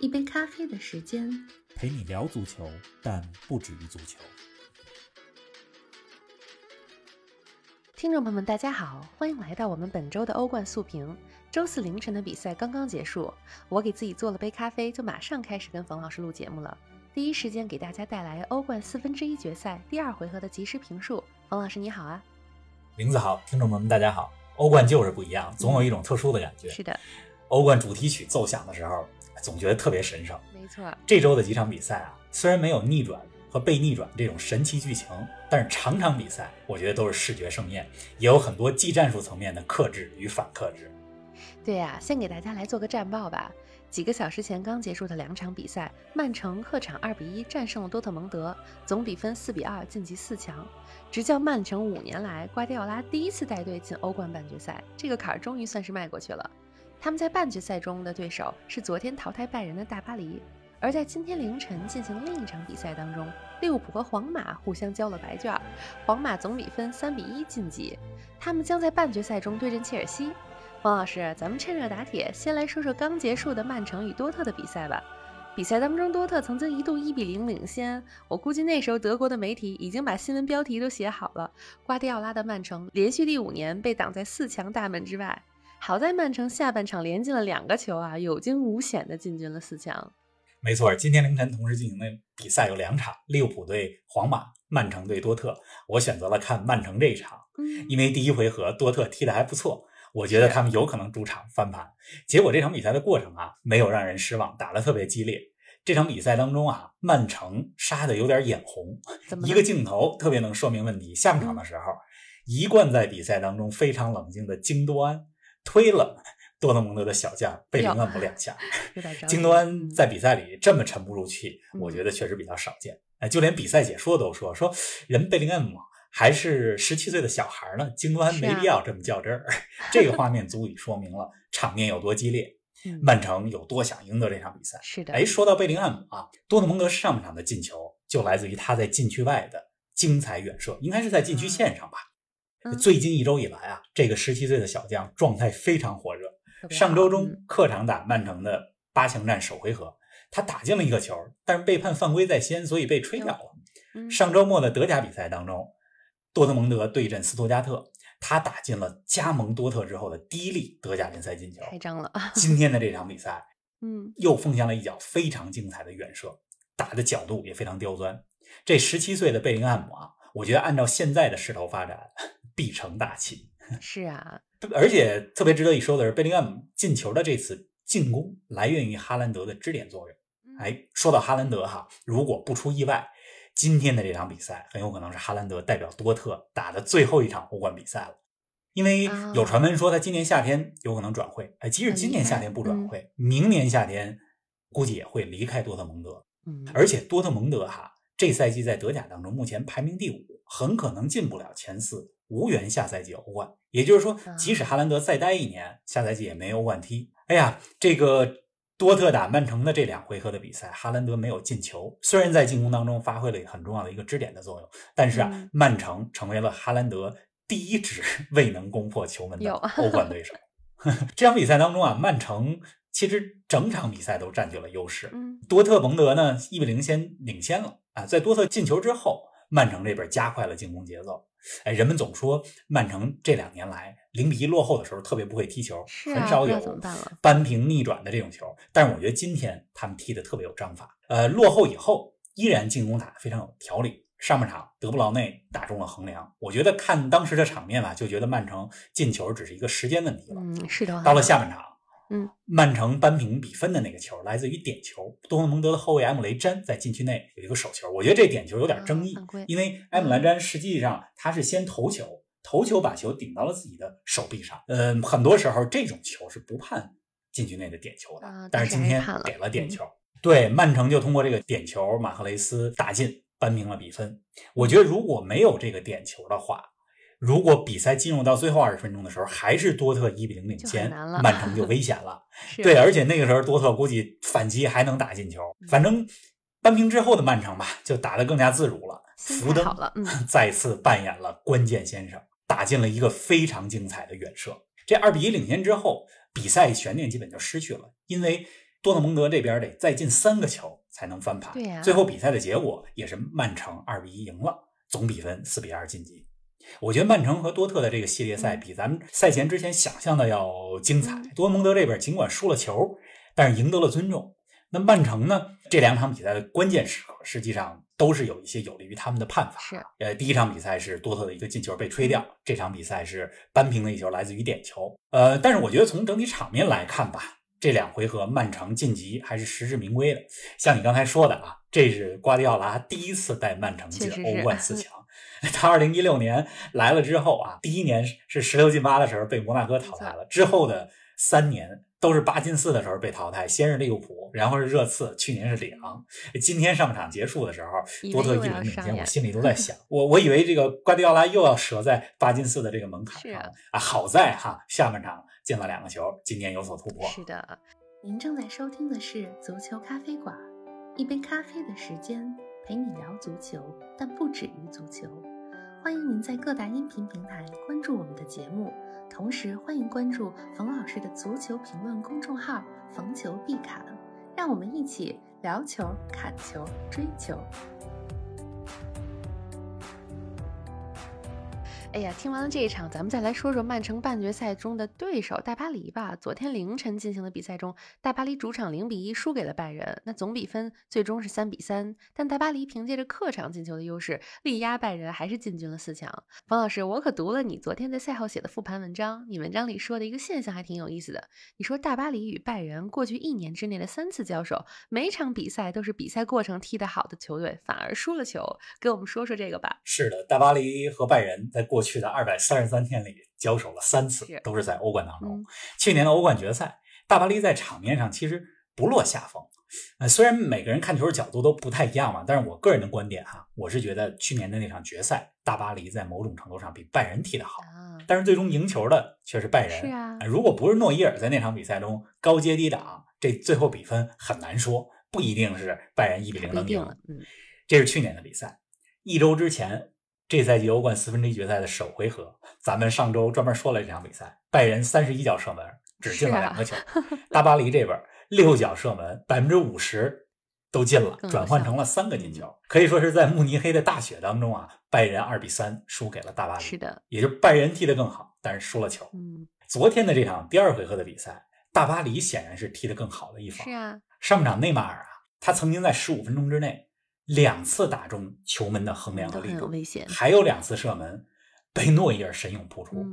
一杯咖啡的时间，陪你聊足球，但不止于足球。听众朋友们，大家好，欢迎来到我们本周的欧冠速评。周四凌晨的比赛刚刚结束，我给自己做了杯咖啡，就马上开始跟冯老师录节目了。第一时间给大家带来欧冠四分之一决赛第二回合的即时评述。冯老师你好啊，林子好，听众朋友们大家好。欧冠就是不一样，总有一种特殊的感觉。是的，欧冠主题曲奏响的时候，总觉得特别神圣。没错，这周的几场比赛啊，虽然没有逆转和被逆转这种神奇剧情，但是场场比赛我觉得都是视觉盛宴，也有很多技战术层面的克制与反克制。对呀，先给大家来做个战报吧。几个小时前刚结束的两场比赛，曼城客场二比一战胜了多特蒙德，总比分四比二晋级四强。执教曼城五年来，瓜迪奥拉第一次带队进欧冠半决赛，这个坎儿终于算是迈过去了。他们在半决赛中的对手是昨天淘汰拜仁的大巴黎，而在今天凌晨进行另一场比赛当中，利物浦和皇马互相交了白卷，皇马总比分三比一晋级，他们将在半决赛中对阵切尔西。黄老师，咱们趁热打铁，先来说说刚结束的曼城与多特的比赛吧。比赛当中，多特曾经一度一比零领先，我估计那时候德国的媒体已经把新闻标题都写好了：瓜迪奥拉的曼城连续第五年被挡在四强大门之外。好在曼城下半场连进了两个球啊，有惊无险的进军了四强。没错，今天凌晨同时进行的比赛有两场：利物浦对皇马，曼城对多特。我选择了看曼城这一场，因为第一回合多特踢得还不错。我觉得他们有可能主场翻盘，结果这场比赛的过程啊，没有让人失望，打得特别激烈。这场比赛当中啊，曼城杀的有点眼红，一个镜头特别能说明问题。下半场的时候，一贯在比赛当中非常冷静的京多安推了 多特蒙德的小将贝林厄姆两下。京多安在比赛里这么沉不住气，我觉得确实比较少见。哎，就连比赛解说都说说人贝林厄姆。还是十七岁的小孩呢，京多安没必要这么较真儿。这个画面足以说明了场面有多激烈，曼城有多想赢得这场比赛。是的，哎，说到贝林汉姆啊，多特蒙德上半场的进球就来自于他在禁区外的精彩远射，应该是在禁区线上吧。最近一周以来啊，这个十七岁的小将状态非常火热。上周中客场打曼城的八强战首回合，他打进了一个球，但是被判犯规在先，所以被吹掉了。上周末的德甲比赛当中。多特蒙德对阵斯图加特，他打进了加盟多特之后的第一粒德甲联赛进球，开张了。今天的这场比赛，嗯，又奉献了一脚非常精彩的远射，打的角度也非常刁钻。这十七岁的贝林汉姆啊，我觉得按照现在的势头发展，必成大器。是啊，而且特别值得一说的是，贝林厄姆进球的这次进攻来源于哈兰德的支点作用。哎，说到哈兰德哈，如果不出意外。今天的这场比赛很有可能是哈兰德代表多特打的最后一场欧冠比赛了，因为有传闻说他今年夏天有可能转会。哎，即使今年夏天不转会，明年夏天估计也会离开多特蒙德。嗯，而且多特蒙德哈这赛季在德甲当中目前排名第五，很可能进不了前四，无缘下赛季欧冠。也就是说，即使哈兰德再待一年，下赛季也没欧冠踢。哎呀，这个。多特打曼城的这两回合的比赛，哈兰德没有进球，虽然在进攻当中发挥了很重要的一个支点的作用，但是啊，曼城成为了哈兰德第一支 未能攻破球门的欧冠对手。这场比赛当中啊，曼城其实整场比赛都占据了优势，多特蒙德呢一比零先领先了啊，在多特进球之后，曼城这边加快了进攻节奏。哎，人们总说曼城这两年来零比一落后的时候特别不会踢球，很少有扳平逆转的这种球。但是我觉得今天他们踢的特别有章法。呃，落后以后依然进攻打得非常有条理。上半场德布劳内打中了横梁，我觉得看当时的场面吧，就觉得曼城进球只是一个时间问题了。嗯，是的。到了下半场。嗯，曼城扳平比分的那个球来自于点球，多特蒙德的后卫埃姆雷詹在禁区内有一个手球，我觉得这点球有点争议，因为埃姆雷詹实际上他是先投球，投球把球顶到了自己的手臂上，嗯，很多时候这种球是不判禁区内的点球的，但是今天给了点球，对，曼城就通过这个点球，马赫雷斯打进。扳平了比分。我觉得如果没有这个点球的话，如果比赛进入到最后二十分钟的时候，还是多特一比零领先，曼城就危险了。对，而且那个时候多特估计反击还能打进球。反正扳平之后的曼城吧，就打得更加自如了。福登 再次扮演了关键先生，打进了一个非常精彩的远射。这二比一领先之后，比赛悬念基本就失去了，因为多特蒙德这边得再进三个球才能翻盘。对呀，最后比赛的结果也是曼城二比一赢了，总比分四比二晋级。我觉得曼城和多特的这个系列赛比咱们赛前之前想象的要精彩。多蒙德这边尽管输了球，但是赢得了尊重。那曼城呢？这两场比赛的关键时刻，实际上都是有一些有利于他们的判罚。是，呃，第一场比赛是多特的一个进球被吹掉，这场比赛是扳平的一球，来自于点球。呃，但是我觉得从整体场面来看吧，这两回合曼城晋级还是实至名归的。像你刚才说的啊，这是瓜迪奥拉第一次带曼城进欧冠四强。他二零一六年来了之后啊，第一年是十六进八的时候被摩纳哥淘汰了，之后的三年都是八进四的时候被淘汰，先是利物浦，然后是热刺，去年是里昂，今天上半场结束的时候，多特一轮领先，我心里都在想，我我以为这个瓜迪奥拉又要折在八进四的这个门槛上啊，好在哈下半场进了两个球，今年有所突破。是的，您正在收听的是足球咖啡馆，一杯咖啡的时间陪你聊足球，但不止于足球。欢迎您在各大音频平台关注我们的节目，同时欢迎关注冯老师的足球评论公众号“冯球必侃”，让我们一起聊球、砍球、追球。哎呀，听完了这一场，咱们再来说说曼城半决赛中的对手大巴黎吧。昨天凌晨进行的比赛中，大巴黎主场零比一输给了拜仁，那总比分最终是三比三。但大巴黎凭借着客场进球的优势，力压拜仁，还是进军了四强。冯老师，我可读了你昨天在赛后写的复盘文章，你文章里说的一个现象还挺有意思的。你说大巴黎与拜仁过去一年之内的三次交手，每场比赛都是比赛过程踢得好的球队反而输了球，给我们说说这个吧。是的，大巴黎和拜仁在过去的二百三十三天里交手了三次，都是在欧冠当中。去年的欧冠决赛，大巴黎在场面上其实不落下风。呃，虽然每个人看球的角度都不太一样嘛，但是我个人的观点哈，我是觉得去年的那场决赛，大巴黎在某种程度上比拜仁踢得好。但是最终赢球的却是拜仁。是啊，如果不是诺伊尔在那场比赛中高接低挡，这最后比分很难说，不一定是拜仁一比零能赢。嗯，这是去年的比赛，一周之前。这赛季欧冠四分之一决赛的首回合，咱们上周专门说了这场比赛。拜仁三十一脚射门，只进了两个球。大巴黎这边六脚射门，百分之五十都进了，转换成了三个进球。可以说是在慕尼黑的大雪当中啊，拜仁二比三输给了大巴黎。是的，也就拜仁踢得更好，但是输了球。嗯，昨天的这场第二回合的比赛，大巴黎显然是踢得更好的一方。是啊，上半场内马尔啊，他曾经在十五分钟之内。两次打中球门的横梁和立柱，还有两次射门被诺伊尔神勇扑出，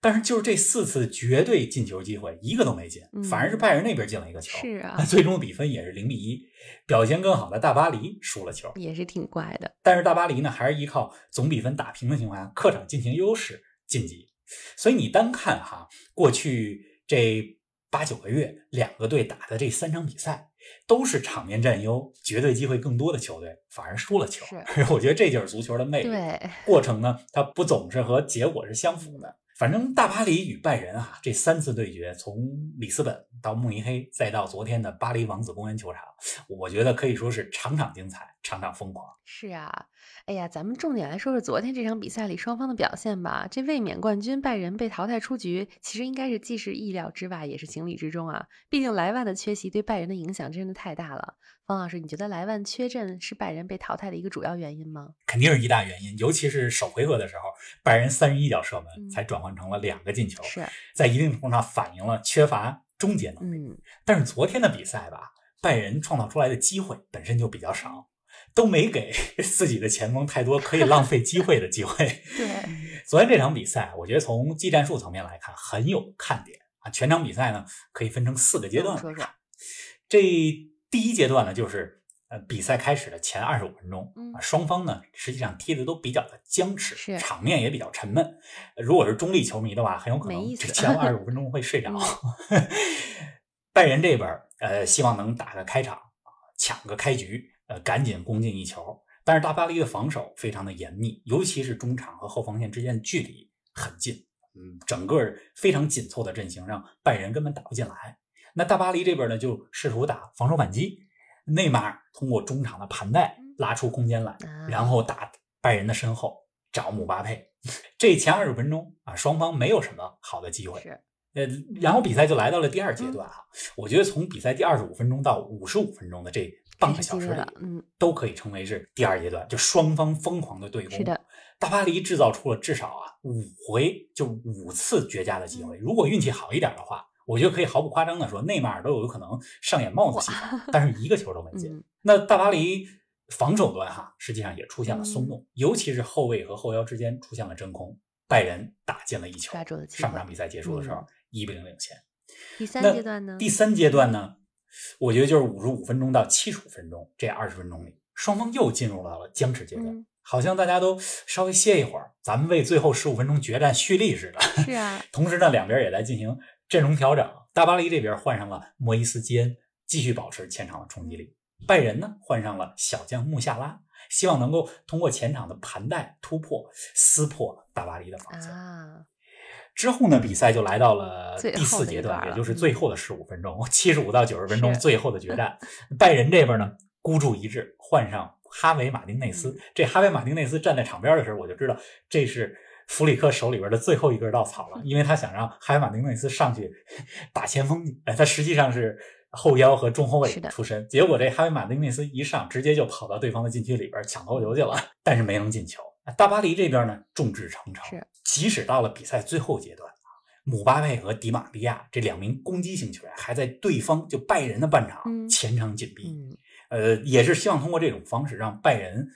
但是就是这四次绝对进球机会一个都没进，反而是拜仁那边进了一个球。是啊，最终比分也是零比一，表现更好的大巴黎输了球，也是挺怪的。但是大巴黎呢，还是依靠总比分打平的情况下，客场进行优势晋级。所以你单看哈，过去这八九个月两个队打的这三场比赛。都是场面占优、绝对机会更多的球队，反而输了球。我觉得这就是足球的魅力。对，过程呢，它不总是和结果是相符的。反正大巴黎与拜仁啊，这三次对决，从里斯本到慕尼黑，再到昨天的巴黎王子公园球场，我觉得可以说是场场精彩，场场疯狂。是啊，哎呀，咱们重点来说说昨天这场比赛里双方的表现吧。这卫冕冠军拜仁被淘汰出局，其实应该是既是意料之外，也是情理之中啊。毕竟莱万的缺席对拜仁的影响真的太大了。方老师，你觉得莱万缺阵是拜仁被淘汰的一个主要原因吗？肯定是一大原因，尤其是首回合的时候，拜仁三十一脚射门才转换成了两个进球，是在一定程度上反映了缺乏终结能力。嗯但是昨天的比赛吧，拜仁创造出来的机会本身就比较少，都没给 自己的前锋太多可以浪费机会的机会。对，昨天这场比赛，我觉得从技战术层面来看很有看点啊。全场比赛呢可以分成四个阶段说说，这。第一阶段呢，就是呃比赛开始的前二十五分钟，啊双方呢实际上踢的都比较的僵持，场面也比较沉闷。如果是中立球迷的话，很有可能这前二十 五分钟会睡着。拜仁这边呃希望能打个开场，抢个开局，呃赶紧攻进一球。但是大巴黎的防守非常的严密，尤其是中场和后防线之间的距离很近，嗯，整个非常紧凑的阵型让拜仁根本打不进来。那大巴黎这边呢，就试图打防守反击，内马尔通过中场的盘带拉出空间来，然后打拜仁的身后找姆巴佩。这前二十分钟啊，双方没有什么好的机会。呃，然后比赛就来到了第二阶段啊。我觉得从比赛第二十五分钟到五十五分钟的这半个小时里，嗯，都可以称为是第二阶段，就双方疯狂的对攻。是的，大巴黎制造出了至少啊五回就五次绝佳的机会。如果运气好一点的话，我觉得可以毫不夸张的说，内马尔都有可能上演帽子戏法，但是一个球都没进。那大巴黎防守端哈，实际上也出现了松动，尤其是后卫和后腰之间出现了真空，拜仁打进了一球。上半场比赛结束的时候。一比零领先。第三阶段呢？第三阶段呢？我觉得就是五十五分钟到七十五分钟这二十分钟里，双方又进入到了僵持阶段，好像大家都稍微歇一会儿，咱们为最后十五分钟决战蓄力似的。是啊。同时呢，两边也在进行阵容调整。大巴黎这边换上了莫伊斯基恩，继续保持前场的冲击力；拜仁呢，换上了小将穆夏拉，希望能够通过前场的盘带突破，撕破大巴黎的防线。啊。之后呢，比赛就来到了第四阶段，也就是最后的十五分钟，七十五到九十分钟，最后的决战。拜仁这边呢，孤注一掷，换上哈维·马丁内斯。这哈维·马丁内斯站在场边的时候，我就知道这是弗里克手里边的最后一根稻草了，因为他想让哈维·马丁内斯上去 打前锋。哎，他实际上是后腰和中后卫出身，结果这哈维·马丁内斯一上，直接就跑到对方的禁区里边抢头球去了，但是没能进球。大巴黎这边呢，众志成城。即使到了比赛最后阶段啊，姆巴佩和迪玛利亚这两名攻击型球员还在对方就拜仁的半场前场紧逼，呃，也是希望通过这种方式让拜仁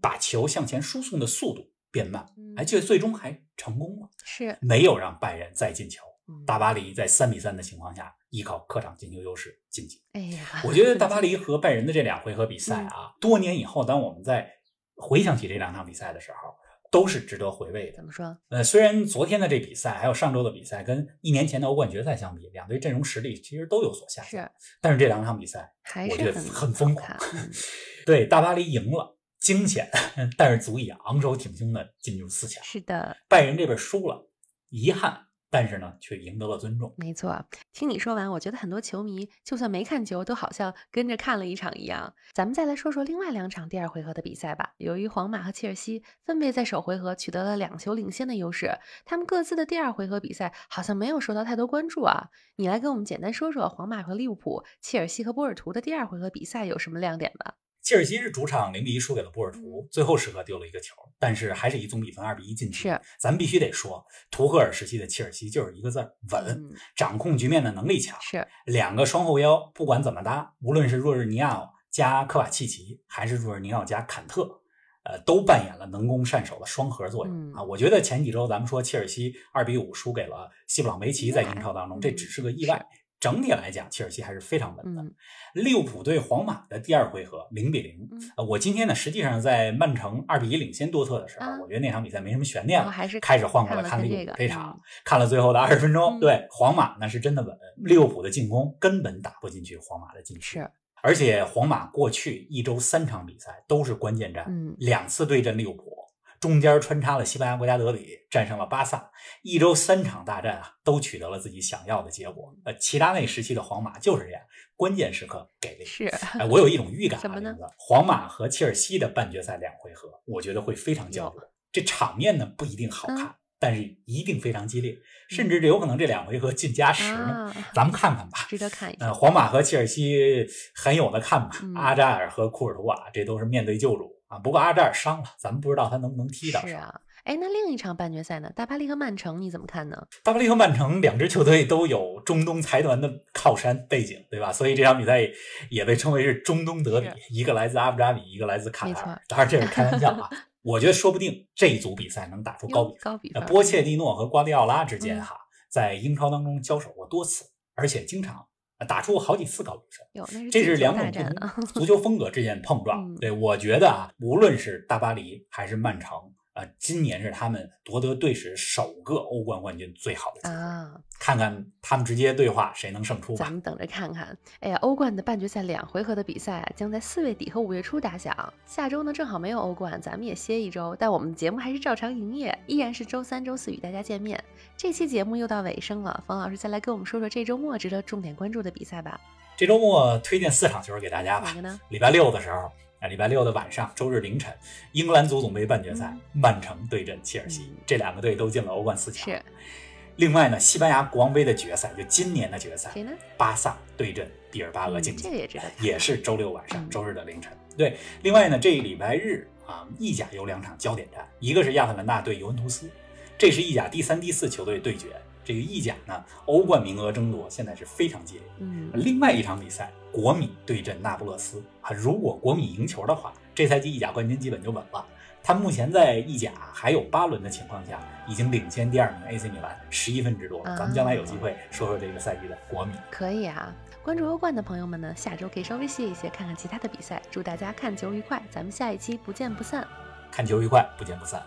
把球向前输送的速度变慢。哎，这最终还成功了，是没有让拜仁再进球。大巴黎在三比三的情况下，依靠客场进球优势晋级。哎呀，我觉得大巴 黎和拜仁的这两回合比赛啊，多年以后，当我们在回想起这两场比赛的时候，都是值得回味的。怎么说？呃，虽然昨天的这比赛还有上周的比赛跟一年前的欧冠决赛相比，两队阵容实力其实都有所下降，是但是这两场比赛我觉得很疯狂。对，大巴黎赢了，惊险，但是足以昂首挺胸的进入四强。是的，拜仁这边输了，遗憾。但是呢，却赢得了尊重。没错，听你说完，我觉得很多球迷就算没看球，都好像跟着看了一场一样。咱们再来说说另外两场第二回合的比赛吧。由于皇马和切尔西分别在首回合取得了两球领先的优势，他们各自的第二回合比赛好像没有受到太多关注啊。你来跟我们简单说说皇马和利物浦、切尔西和波尔图的第二回合比赛有什么亮点吧？切尔西是主场零比一输给了波尔图，最后时刻丢了一个球，但是还是以总比分二比一晋级。是，咱们必须得说，图赫尔时期的切尔西就是一个字儿稳，掌控局面的能力强。是，两个双后腰不管怎么搭，无论是若日尼奥加科瓦契奇，还是若日尼奥加坎特，呃，都扮演了能攻善守的双核作用啊。我觉得前几周咱们说切尔西二比五输给了西布朗维奇，在英超当中这只是个意外。整体来讲，切尔西还是非常稳的。利物浦对皇马的第二回合零比零。呃，我今天呢，实际上在曼城二比一领先多特的时候，我觉得那场比赛没什么悬念了，开始换过来看利物浦这场，看了最后的二十分钟。对，皇马那是真的稳，利物浦的进攻根本打不进去皇马的禁区。是，而且皇马过去一周三场比赛都是关键战，两次对阵利物浦。中间穿插了西班牙国家德比，战胜了巴萨，一周三场大战啊，都取得了自己想要的结果。呃，齐达内时期的皇马就是这样，关键时刻给力。是，哎，我有一种预感，什么呢？皇马和切尔西的半决赛两回合，我觉得会非常焦灼。这场面呢不一定好看，但是一定非常激烈，甚至有可能这两回合进加时呢。咱们看看吧，值得看一下。呃，皇马和切尔西很有的看吧。阿扎尔和库尔图瓦，这都是面对旧主。不过阿扎尔伤了，咱们不知道他能不能踢到。是啊，哎，那另一场半决赛呢？大巴黎和曼城你怎么看呢？大巴黎和曼城两支球队都有中东财团的靠山背景，对吧？所以这场比赛也被称为是中东德比，一个来自阿布扎比，一个来自卡塔尔。当然这是开玩笑啊，我觉得说不定这一组比赛能打出高比高比分。波切蒂诺和瓜迪奥拉之间哈，在英超当中交手过多次，而且经常。打出好几次高比分，这是两种不同足球风格之间的碰撞。对我觉得啊，无论是大巴黎还是曼城，呃，今年是他们夺得队史首个欧冠冠军最好的机会。啊，看看他们直接对话谁能胜出吧咱。们等着看看。哎呀，欧冠的半决赛两回合的比赛啊，将在四月底和五月初打响。下周呢正好没有欧冠，咱们也歇一周，但我们的节目还是照常营业，依然是周三、周四与大家见面。这期节目又到尾声了，冯老师再来跟我们说说这周末值得重点关注的比赛吧。这周末推荐四场球给大家吧哪。个呢？礼拜六的时候，啊，礼拜六的晚上，周日凌晨，英格兰足总杯半决赛，曼城对阵切尔西嗯，这两个队都进了欧冠四强。是另外呢，西班牙国王杯的决赛，就今年的决赛，巴萨对阵毕尔巴鄂嗯竞技，也是周六晚上、嗯周日的凌晨。对，另外呢，这一礼拜日啊，意甲有两场焦点战，一个是亚特兰大对尤文图斯，这是意甲第三、第四球队对决。这个意甲呢，欧冠名额争夺现在是非常激烈。嗯，另外一场比赛，国米对阵那不勒斯啊，如果国米赢球的话，这赛季意甲冠军基本就稳了。他目前在意甲还有八轮的情况下，已经领先第二名 AC 米兰十一分之多了。啊咱们将来有机会说说这个赛季的国米。可以啊。关注欧冠的朋友们呢，下周可以稍微歇一歇，看看其他的比赛。祝大家看球愉快，咱们下一期不见不散。看球愉快，不见不散。